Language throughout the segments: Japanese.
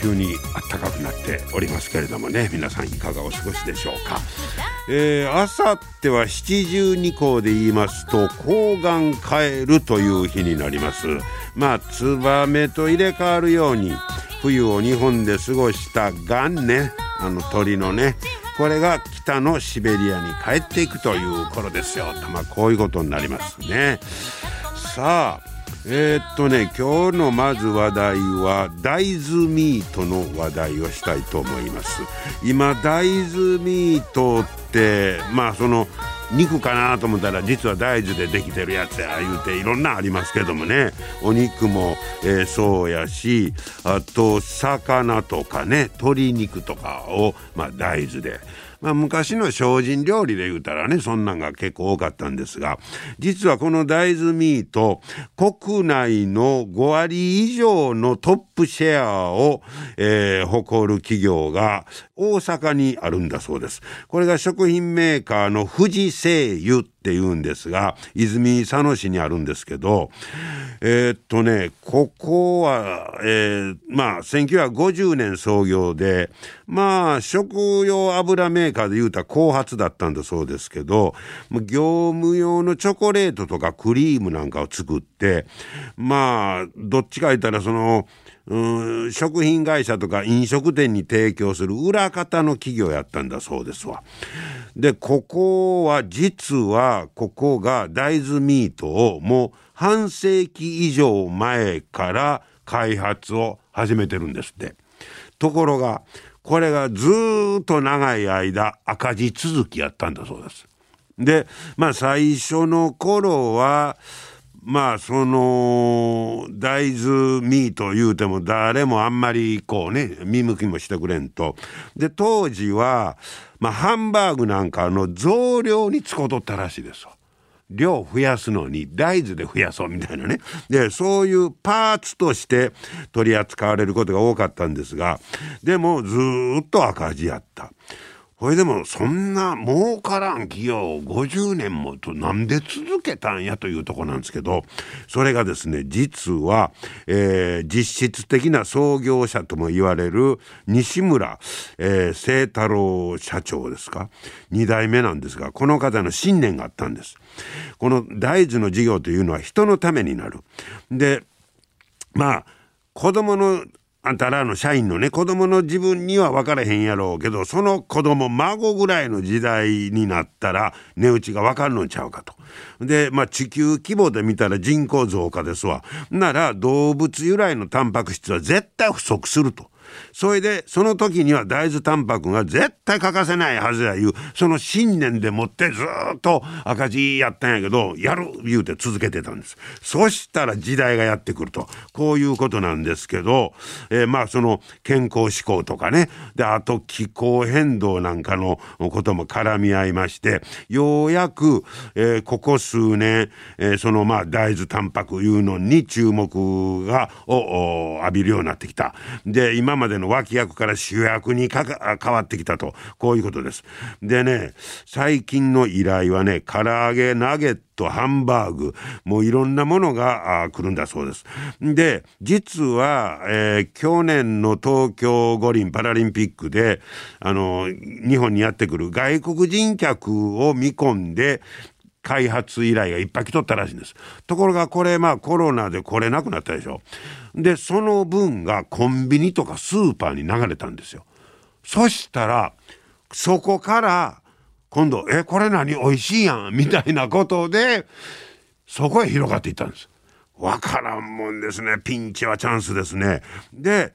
急に暖かくなっておりますけれどもね皆さんいかがお過ごしでしょうか。えー、あさっては七十二候で言いますと高岩帰るという日になります。まあツバメと入れ替わるように冬を日本で過ごしたガンねあの鳥のねこれが北のシベリアに帰っていくという頃ですよ。とまあこういうことになりますね。さあえー、っとね今日のまず話題は大豆ミートの話題をしたいと思います。今大豆ミートってまあその肉かなと思ったら実は大豆でできてるやつや言うていろんなありますけどもね。お肉も、えー、そうやしあと魚とかね鶏肉とかを、まあ、大豆で。まあ、昔の精進料理で言うたらねそんなんが結構多かったんですが実はこの大豆ミート国内の5割以上のトップシェアを、えー、誇る企業が大阪にあるんだそうです。これが食品メーカーの富士製油って言うんですが泉佐野市にあるんですけどえー、っとねここは、えー、まあ1950年創業でまあ食用油メーカーで言うたら後発だったんだそうですけど業務用のチョコレートとかクリームなんかを作ってまあどっちか言ったらそのうん食品会社とか飲食店に提供する裏方の企業やったんだそうですわ。でここは実はここが大豆ミートをもう半世紀以上前から開発を始めてるんですって。ところがこれがずっと長い間赤字続きやったんだそうです。でまあ最初の頃はまあその大豆ミート言うても誰もあんまりこうね見向きもしてくれんとで当時は、まあ、ハンバーグなんかの増量に使うとったらしいですわ。量増やすのに大豆で増やそうみたいなねでそういうパーツとして取り扱われることが多かったんですがでもずっと赤字やった。ほいでもそんな儲からん企業を50年もとなんで続けたんやというとこなんですけどそれがですね実は、えー、実質的な創業者とも言われる西村、えー、清太郎社長ですか？2代目なんですがこの方の信念があったんです。この大豆の事業というのは人のためになる。でまあ子供のあんたらの社員のね子供の自分には分からへんやろうけどその子供孫ぐらいの時代になったら値打ちが分かるのちゃうかと。でまあ地球規模で見たら人口増加ですわ。なら動物由来のタンパク質は絶対不足すると。それでその時には大豆タンパクが絶対欠かせないはずやいう。その信念でもってずっと赤字やったんやけどやる言うて続けてたんです。そしたら時代がやってくるとこういうことなんですけど、えー、まあその健康志向とかね。であと気候変動なんかのことも絡み合いましてようやく、えー、ここ数年、えー、そのまあ大豆タンパクいうのに注目がを浴びるようになってきた。で今ままでの脇役から主役に変わってきたとこういうことです。でね最近の依頼はね唐揚げナゲットハンバーグもういろんなものが来るんだそうです。で実は、えー、去年の東京五輪パラリンピックであの日本にやってくる外国人客を見込んで開発依頼がいっぱい来とったらしいんです。ところがこれまあコロナで来れなくなったでしょ。でその分がコンビニとかスーパーに流れたんですよ。そしたらそこから今度「えこれ何？美味しいやん」みたいなことでそこへ広がっていったんです。わからんもんですねピンチはチャンスですね。で、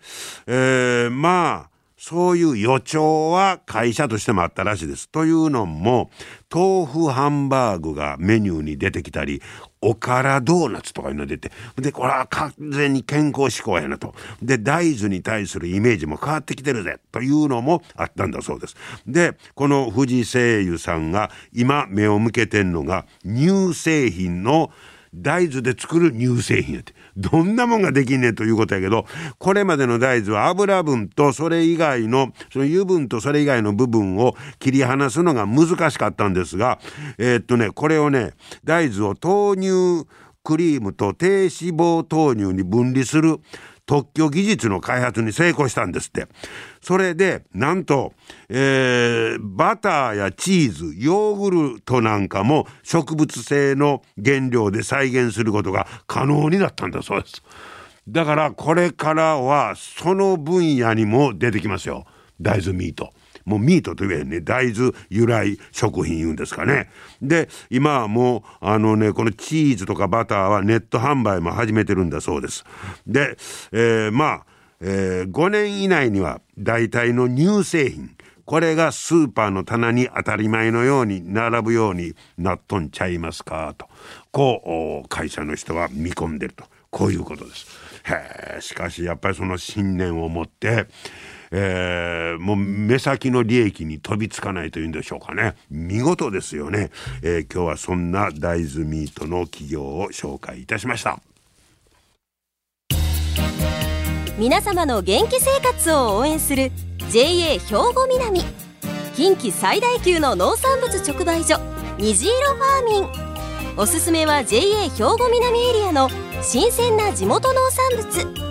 えー、まあそういう予兆は会社としてもあったらしいです。というのも豆腐ハンバーグがメニューに出てきたりおからドーナツとかいうの出てでこれは完全に健康志向やなと。で大豆に対するイメージも変わってきてるぜというのもあったんだそうです。でこの藤製油さんが今目を向けてんのが乳製品の大豆で作る乳製品やって。どんなもんができんねんということやけどこれまでの大豆は油分とそれ以外のその油分とそれ以外の部分を切り離すのが難しかったんですがえー、っとねこれをね大豆を豆乳クリームと低脂肪豆乳に分離する。特許技術の開発に成功したんですって。それで、なんと、えー、バターやチーズ、ヨーグルトなんかも植物性の原料で再現することが可能になったんだそうです。だからこれからはその分野にも出てきますよ。大豆ミート。もうミートと言えんね。大豆由来食品言うんですかね。で今はもうあのねこのチーズとかバターはネット販売も始めてるんだそうです。で、えー、まあ、えー、5年以内には大体の乳製品。これがスーパーの棚に当たり前のように並ぶようになっとんちゃいますかと。こう会社の人は見込んでると。こういうことです。へしかしやっぱりその信念を持ってえー、もう目先の利益に飛びつかないというんでしょうかね。見事ですよね、えー、今日はそんな大豆ミートの企業を紹介いたしました。皆様の元気生活を応援する JA 兵庫南。近畿最大級の農産物直売所虹色ファーミン。おすすめは JA 兵庫南エリアの新鮮な地元農産物。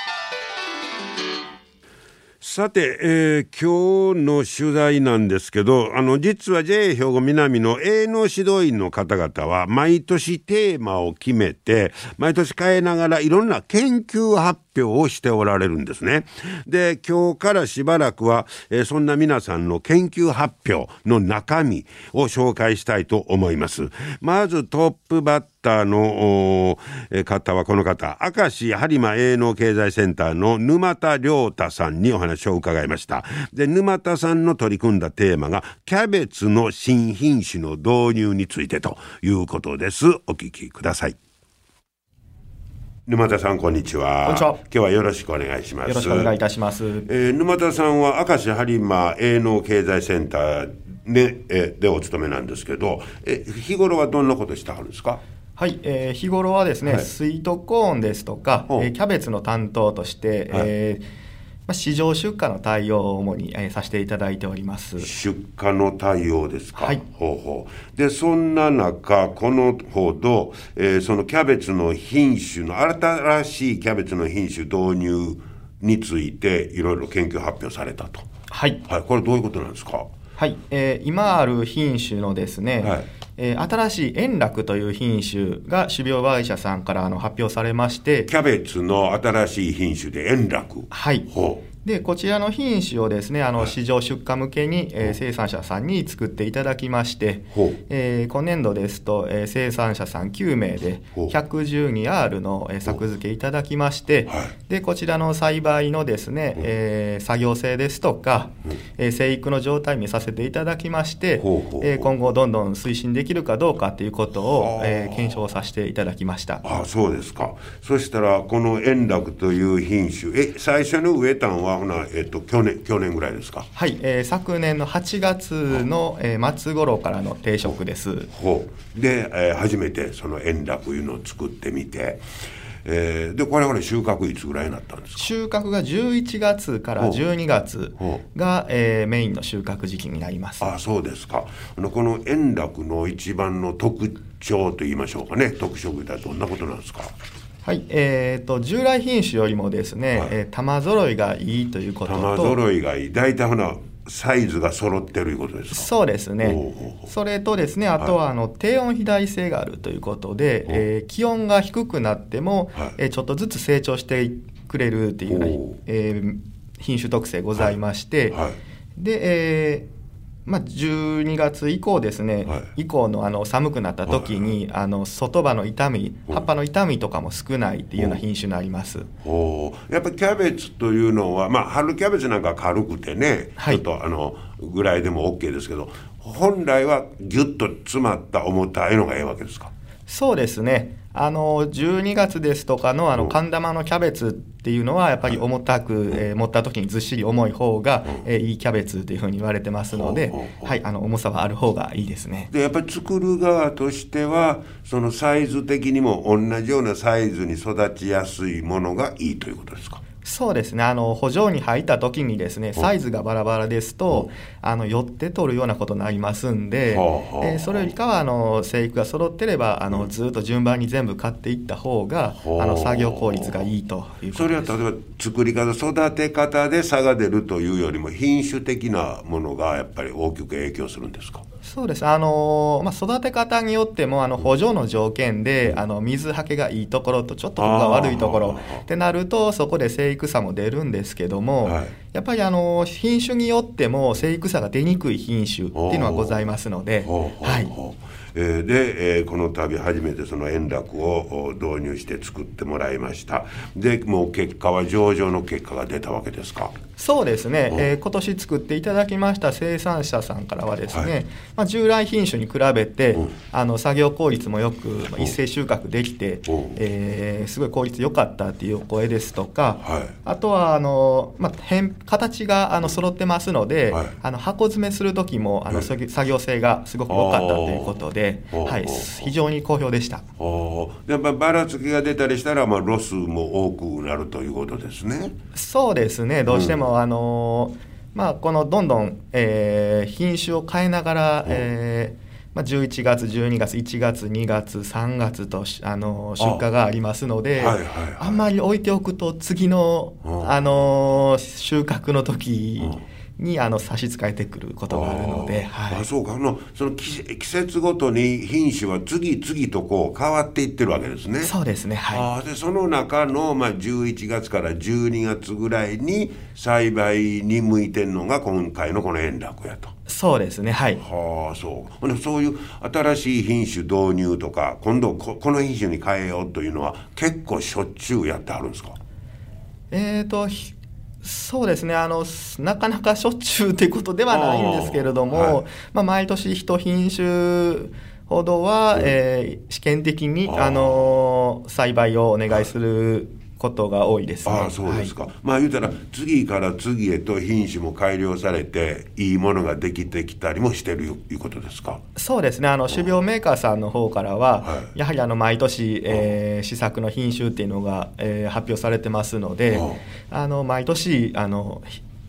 さて、えー、今日の取材なんですけどあの実は JA 兵庫南の営農指導員の方々は毎年テーマを決めて毎年変えながらいろんな研究発表をしておられるんですね。で今日からしばらくは、えー、そんな皆さんの研究発表の中身を紹介したいと思います。まずトップバッターの方はこの方明石播磨営農経済センターの沼田亮太さんにお話を伺いましたで沼田さんの取り組んだテーマがキャベツの新品種の導入についてということですお聞きください沼田さんこんにちは。こんにちは。今日はよろしくお願いします。よろしくお願いいたします。えー、沼田さんは明石播磨営農経済センターで,、えでお勤めなんですけど、え日頃はどんなことしてはるんですか？はい、えー、日頃はですね、はい、スイートコーンですとか、えー、キャベツの担当として、はい、えーまあ、市場出荷の対応を主に、えー、させていただいております。出荷の対応ですか、はい、ほうほう。でそんな中このほど、えー、そのキャベツの品種の新しいキャベツの品種導入についていろいろ研究発表されたと。はい、はい、これどういうことなんですか？はい、えー、今ある品種のですね、はい。えー、新しい円楽という品種が種苗会社さんからあの発表されましてキャベツの新しい品種で円楽。はい。ほうでこちらの品種をですねあの市場出荷向けに、えー、生産者さんに作っていただきまして、えー、今年度ですと、えー、生産者さん9名で 112R の、えー、作付けいただきまして、でこちらの栽培のですね、えー、作業性ですとか、えー、生育の状態見させていただきまして、えー、今後どんどん推進できるかどうかということを、えー、検証させていただきました。あそうですか。そしたらこの円楽という品種え最初の植えたんははほな、えっと、去年去年ぐらいですか？はい、えー、昨年の8月の、えー、末頃からの定食です。ほう。で、えー、初めてその円楽いうのを作ってみてえー、でこれは、ね、収穫いつぐらいになったんですか？収穫が11月から12月が、えー、メインの収穫時期になります。あそうですか。あのこの円楽の一番の特徴といいましょうかね。特色ってどんなことなんですか？はい、えーと、従来品種よりもですね、はい、えー、玉揃いがいいということと。玉揃いがいい。大体ほなサイズが揃ってるいうことですか？そうですね。それとですねあとはあの、低温肥大性があるということで、えー、気温が低くなっても、はい、えー、ちょっとずつ成長してくれるっていうよう。な、えー、品種特性ございまして、はいはい、で、えーまあ、12月以降ですね、はい、以降のあの寒くなった時に、はい、あの外葉の傷み葉っぱの傷みとかも少ないっていうような品種になります。お。やっぱりキャベツというのは、まあ、春キャベツなんか軽くてね、はい、ちょっとあのぐらいでも OK ですけど本来はぎゅっと詰まった重たいのがええわけですか？そうですねあの12月ですとかのあの寒玉のキャベツっていうのはやっぱり重たく、えー、持った時にずっしり重い方が、えー、いいキャベツというふうに言われてますので、はい、あの重さはある方がいいですね。でやっぱり作る側としてはそのサイズ的にも同じようなサイズに育ちやすいものがいいということですか？そうですね。あの補助に入った時にですねサイズがバラバラですとあの寄って取るようなことになりますんで、えー、それよりかはあの生育が揃ってればあのずっと順番に全部買っていった方があの作業効率がいいというそれは例えば作り方育て方で差が出るというよりも品種的なものがやっぱり大きく影響するんですか？そうです。あの、まあ、育て方によってもあの補助の条件であの水はけがいいところとちょっとここが悪いところってなるとそこで生育差も出るんですけども、はい、やっぱりあの品種によっても生育差が出にくい品種っていうのはございますので。はい。えー、で、えー、この度初めてその円楽を導入して作ってもらいました。でもう結果は上場の結果が出たわけですか？そうですね、えー、今年作っていただきました生産者さんからはですね、はい、まあ、従来品種に比べて、うん、あの作業効率もよく、まあ、一斉収穫できて、えー、すごい効率良かったっていうお声ですとか、はい、あとはあの、まあ、変形があの揃ってますので、はい、あの箱詰めする時もあの、作業性がすごく良かったということで、はい、非常に好評でした。やっぱばらつきが出たりしたら、まあ、ロスも多くなるということですね。そうですね。どうしても、うん。あのまあ、このどんどん、えー、品種を変えながら、えーまあ、11月、12月、1月、2月、3月とあの出荷がありますので、あんまり置いておくと、次の、あの収穫の時にあの差し支えてくることがあるので、はい、あそうか。あのその季節ごとに品種は次々とこう変わっていってるわけですね。そうですね、はい、あでその中の、まあ、11月から12月ぐらいに栽培に向いてるのが今回のこの円楽やと。そうですねはい。はあそう。そういう新しい品種導入とか今度ここの品種に変えようというのは結構しょっちゅうやってあるんですか？えーとそうですね。あのなかなかしょっちゅうということではないんですけれども、はい、まあ、毎年一品種ほどは、えー、試験的にあの栽培をお願いすることが多いです、ね、ああそうですか、はい、まあ言うたら次から次へと品種も改良されていいものができてきたりもしてるいうことですか？そうですね。あの種苗メーカーさんの方からは、はい、やはりあの毎年、えー、試作の品種っていうのが、えー、発表されてますのであの毎年あの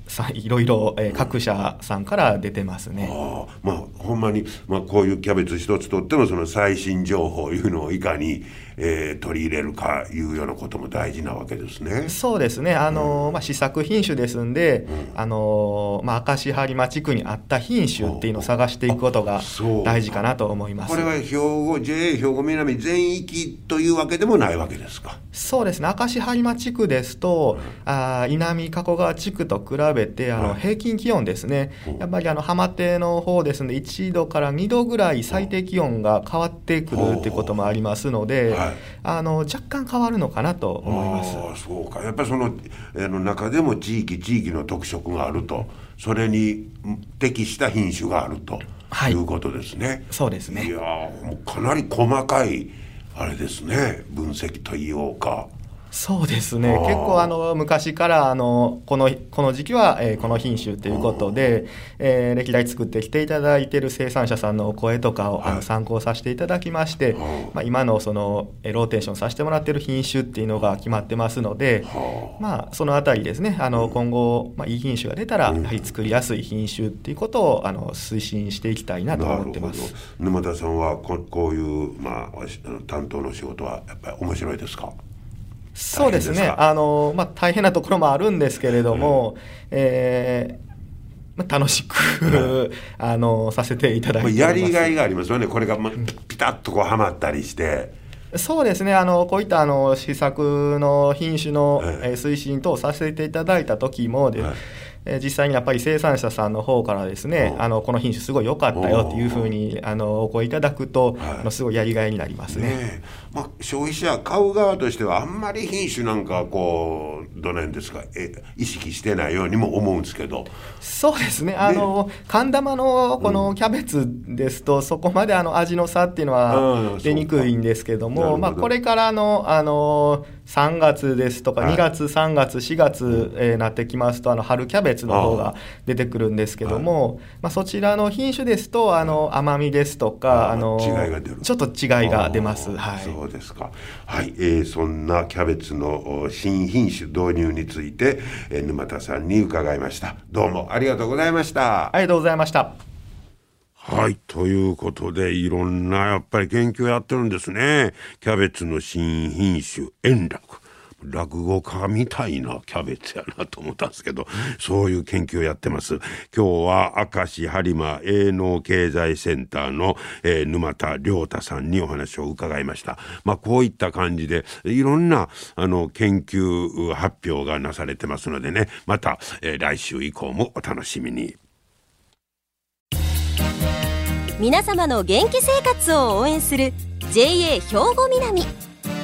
さいろいろ、えー、各社さんから出てますね。あ。まあほんまに、まあ、こういうキャベツ一つとってもその最新情報いうのをいかに、えー、取り入れるかいうようなことも大事なわけですね。そうですね。あの、うん、まあ試作品種ですんで、うん、あのまあ明石播磨地区にあった品種っていうのを探していくことが大事かなと思います。これは兵庫 JA 兵庫南全域というわけでもないわけですか。そうですね。明石播磨地区ですと、うん、あ稲見加古川地区と比べてあの、平均気温ですね。やっぱりあの浜手の方ですので1度から2度ぐらい最低気温が変わってくるっていうこともありますので。はい、あの若干変わるのかなと思います。そうか。やっぱりそのあの中でも地域地域の特色があるとそれに適した品種があると、はい、いうことですね。そうですね。いやもうかなり細かいあれですね。分析と言おうか。そうですね。結構あの昔からあのこのこの時期は、えー、この品種ということで、えー、歴代作ってきていただいている生産者さんのお声とかを、あの参考させていただきまして、まあ、今のそのローテーションさせてもらっている品種っていうのが決まってますので、まあ、そのあたりですねあの今後、まあ、いい品種が出たら、やはり作りやすい品種っていうことをあの推進していきたいなと思ってます。沼田さんはここういう、まあ、担当の仕事はやっぱり面白いですか？そうですね。あの、まあ、大変なところもあるんですけれども、うん、えー楽しく あのさせていただいてやりがいがありますよね。これが、ま、ピタッとこうはまったりして。そうですね。あのこういったあの施策の品種の、え推進等させていただいた時もで、は実際にやっぱり生産者さんの方からですね、あのこの品種すごい良かったよっていうふうにあのお声いただくと、はい、あのすごいやりがいになりますね。ねまあ、消費者買う側としてはあんまり品種なんかこうどの辺ですかえ意識してないようにも思うんですけど。そうですね。あの、ね、寒玉のこのキャベツですと、うん、そこまであの味の差っていうのは出にくいんですけども、まあ、これからのあの3月ですとか、2月、3月、4月、えー、なってきますと、あの春キャベツの方が出てくるんですけども、まあ、そちらの品種ですと、あの甘みですとか、あのちょっと違いが出ます。はい、そうですか。はい、えー、そんなキャベツの新品種導入について、えー、沼田さんに伺いました。どうもありがとうございました。ありがとうございました。はい。ということで、いろんなやっぱり研究やってるんですね。キャベツの新品種、円楽。落語家みたいなキャベツやなと思ったんですけど、そういう研究をやってます。今日は明石播磨営農経済センターの、えー、沼田亮太さんにお話を伺いました。まあこういった感じでいろんなあの研究発表がなされてますのでね、また、えー、来週以降もお楽しみに。皆様の元気生活を応援する JA 兵庫南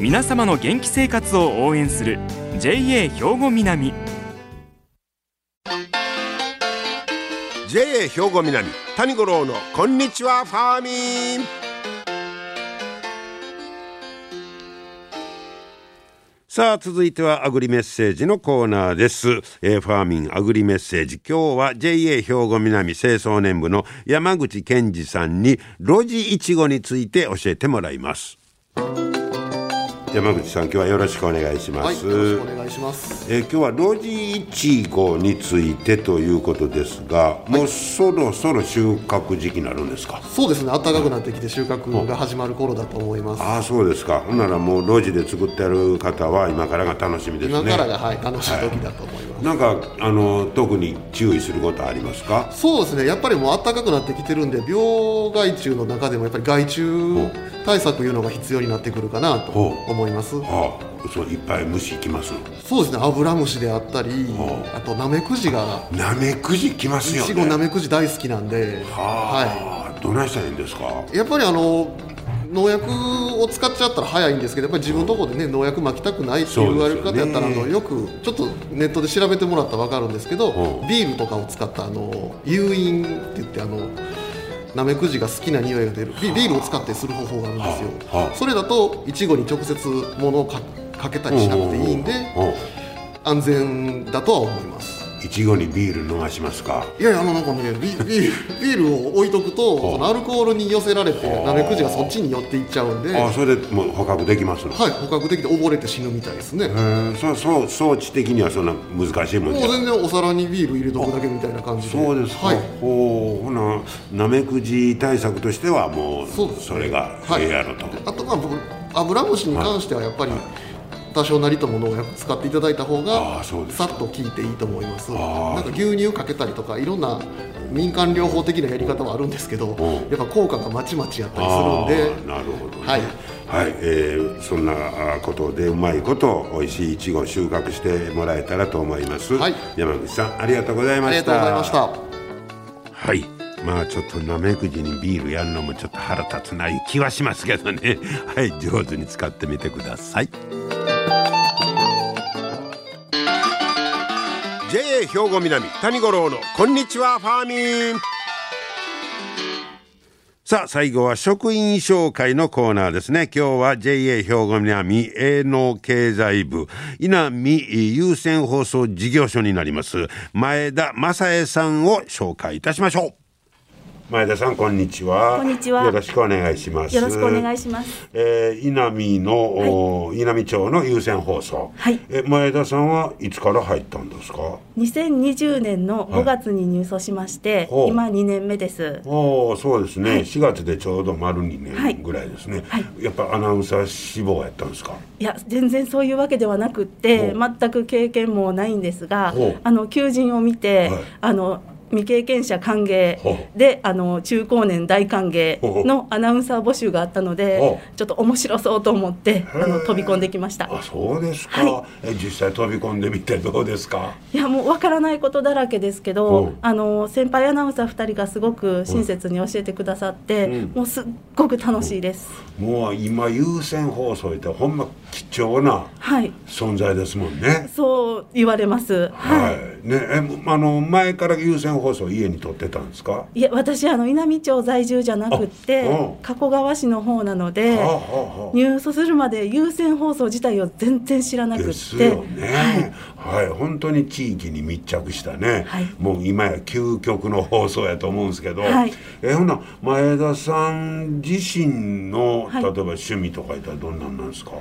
皆様の元気生活を応援する JA 兵庫南。JA 兵庫南谷五郎のこんにちはファーミン。さあ続いてはアグリメッセージのコーナーです、えー、ファーミンアグリメッセージ。今日は JA 兵庫南清掃年部の山口健二さんに路地いちごについて教えてもらいます。山口さん今日はよろしくお願いします、はい、よろしくお願いします、えー、今日は露地いちごについてということですが、はい、もうそろそろ収穫時期になるんですか？そうですね暖かくなってきて収穫が始まる頃だと思います、ああそうですか。ほんならもう露地で作ってある方は今からが楽しみですね。今からがはい楽しい時だと思います、なんかあの特に注意することありますか？そうですねやっぱりもう暖かくなってきてるんで病害虫の中でもやっぱり害虫対策いうのが必要になってくるかなと思います。はあ、そういっぱい虫きます？そうですね、アブラムシであったり、はあ、あとナメクジが。ナメクジきますよ、ね。いちごナメクジ大好きなんで。はあ、はい。どないしたらいいんですか？やっぱりあの。農薬を使っちゃったら早いんですけどやっぱり自分のところでね農薬まきたくないって言われる方やったら、あのよくちょっとネットで調べてもらったら分かるんですけど、ビールとかを使ったあの誘引って言ってあのナメクジが好きな匂いが出る。ビールを使ってする方法があるんですよ、それだといちごに直接物をかけたりしなくていいんで安全だとは思いますいちごにビール飲ましますか？いやいやあのなんかねビビールビールを置いとくとそのアルコールに寄せられてナメクジがそっちに寄っていっちゃうんで。あそれでもう捕獲できますはい捕獲できて溺れて死ぬみたいですね。へえそそう装置的にはそんな難しいもんもう全然お皿にビール入れとくだけみたいな感じで。そうですか、はい、ほほなナメクジ対策としてはもうそそれがええやろと、はい、あとまあアブラムシに関してはやっぱり、はい多少なりとものを使っていただいた方がさっと効いていいと思います。なんか牛乳かけたりとかいろんな民間療法的なやり方はあるんですけどやっぱ効果がまちまちやったりするんで。なるほど、ね、はい。はい、えー、そんなことでうまいこと美味しいいちご収穫してもらえたらと思います、はい、山口さんありがとうございました。ありがとうございました。はい。まあちょっとなめくじにビールやるのもちょっと腹立つないう気はしますけどね。はい。上手に使ってみてください。兵庫南谷五郎のこんにちはファーミン。さあ最後は職員紹介のコーナーですね。今日は JA 兵庫南営農経済部稲見優先放送事業所になります前田正恵さんを紹介いたしましょう。前田さんこんにちは。こんにちは。よろしくお願いします。よろしくお願いします。えー、稲見の、はい、稲見町の有線放送。はい。え前田さんはいつから入ったんですか？2020年の5月に入所しまして、はい、今2年目です。おお、そうですね、はい、4月でちょうど丸2年ぐらいですね。はい。やっぱアナウンサー志望やったんですか？いや全然そういうわけではなくて全く経験もないんですがあの求人を見て、あの未経験者歓迎であの中高年大歓迎のアナウンサー募集があったのでちょっと面白そうと思ってあの飛び込んできました。あそうですか、はい、実際飛び込んでみてどうですか？いやもうわからないことだらけですけどあの先輩アナウンサー2人がすごく親切に教えてくださって、うん、もうすっごく楽しいです、もう今優先放送ってほんま貴重な存在ですもんね、はい、そう言われます。はい、ねえあの前から優先放送家に撮ってたんですか？いや私あの稲美町在住じゃなくて、うん、加古川市の方なので、はあはあ、入所するまで優先放送自体を全然知らなくて。ですよね、はい、はい、本当に地域に密着したね、はい、もう今や究極の放送やと思うんですけど、はい、えほな前田さん自身の例えば趣味とかいったらどんなんなんですか、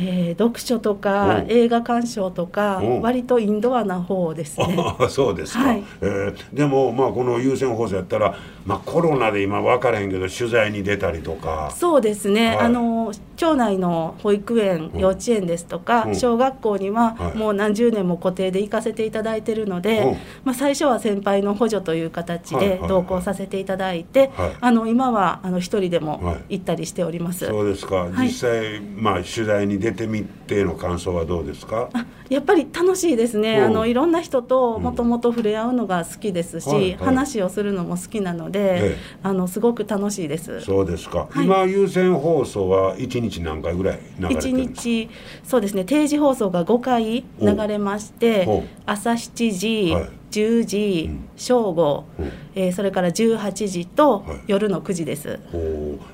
えー、読書とか映画鑑賞とか割とインドアな方ですね。あ そうですか、はい、えー、でもまあこの優先放送やったら、まあ、コロナで今分からへんけど取材に出たりとか。そうですね、はい、あの町内の保育園、幼稚園ですとか、うん、小学校にはもう何十年も固定で行かせていただいてるので、うん、まあ、最初は先輩の補助という形で同行させていただいて、あの今はあの一人でも行ったりしております。そうですか、実際、まあ、取材に出てみての感想はどうですか？やっぱり楽しいですね、あのいろんな人ともともと触れ合うのが好きですし、話をするのも好きなので、ええ、あのすごく楽しいです。そうですか、はい、今優先放送は1日何回ぐらい流れてるんですか？1日そうですね。定時放送が5回流れまして朝7時、はい、10時、うん、正午、う。ん、えー、それから18時と夜の9時です、はい、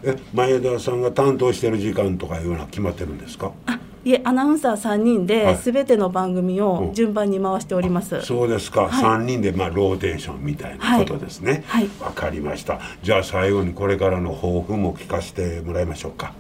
え前田さんが担当してる時間とかいうのは決まってるんですか？あいえアナウンサー3人で全ての番組を順番に回しております、はい、そうですか、はい、3人でまあローテーションみたいなことですね。はい、わかりました。じゃあ最後にこれからの抱負も聞かせてもらいましょうか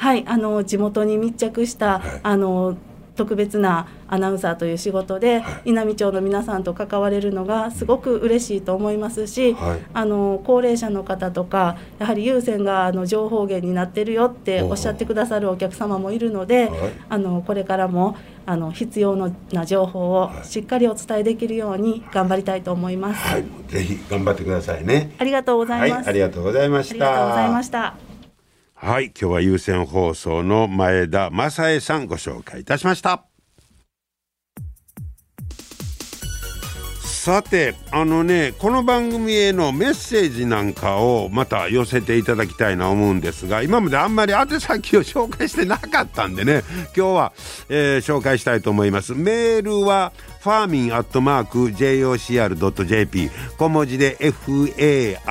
はいあの地元に密着した、あの特別なアナウンサーという仕事で、はい、稲美町の皆さんと関われるのがすごく嬉しいと思いますし、はい、あの高齢者の方とかやはり優先があの情報源になってるよっておっしゃってくださるお客様もいるので、はい、あのこれからもあの必要な情報をしっかりお伝えできるように頑張りたいと思います。はい、ぜひ頑張ってくださいね。ありがとうございます。ありがとうございました。ありがとうございました。はい今日は優先放送の前田正恵さんご紹介いたしました。さてあのねこの番組へのメッセージなんかをまた寄せていただきたいな思うんですが今まであんまり宛先を紹介してなかったんでね今日は、えー、紹介したいと思います。メールはファーミンアットマーク JOCR.jp 小文字で FARMIN フ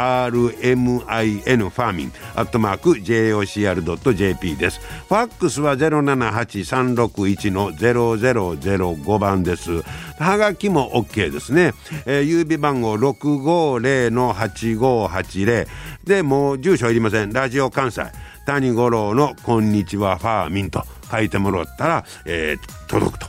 ァーミンアットマーク JOCR.jp です。ファックスは078361の0005番です。はがきも OK ですね、えー、郵便番号650の8580でもう住所いりません。ラジオ関西。谷五郎の「こんにちはファーミン」と書いてもらったら、えー、届くと。